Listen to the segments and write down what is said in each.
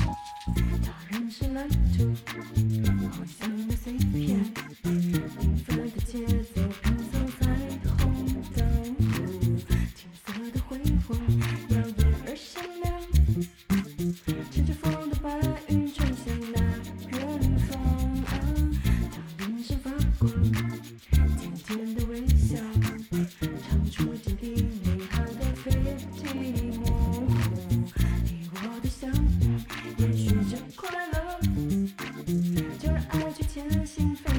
猜到人是蓝图，好像的碎片，缤纷的节奏，看色彩。心心扉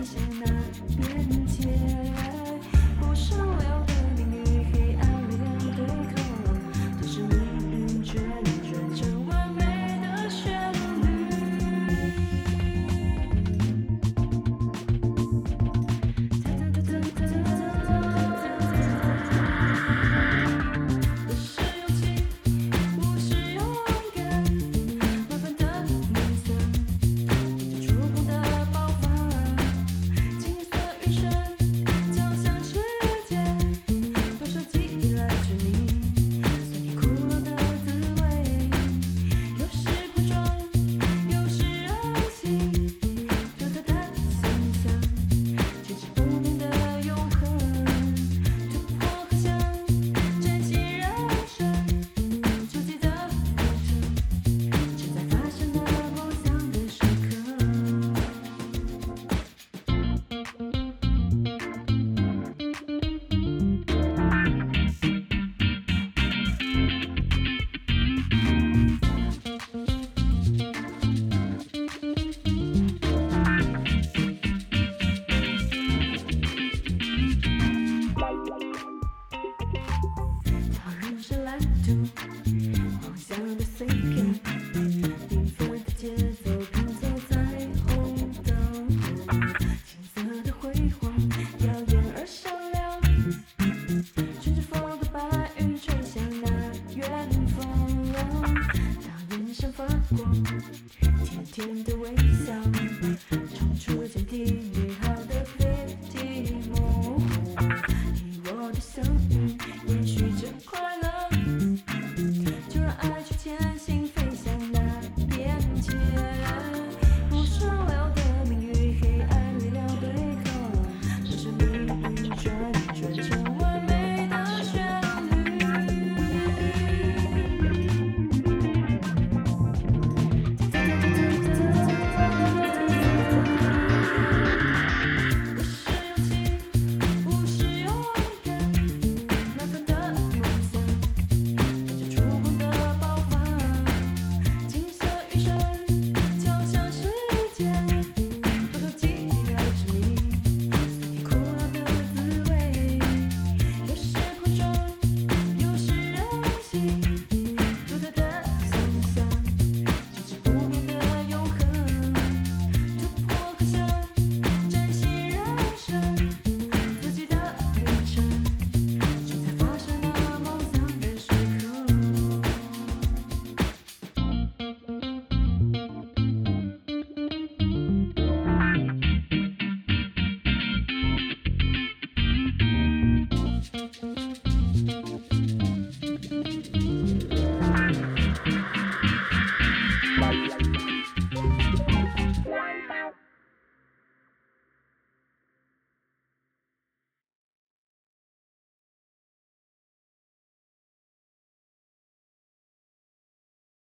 图梦想的碎片缤纷的节奏拼凑彩虹金色的辉煌耀眼而闪亮乘着风的白云向那远方让发光甜甜的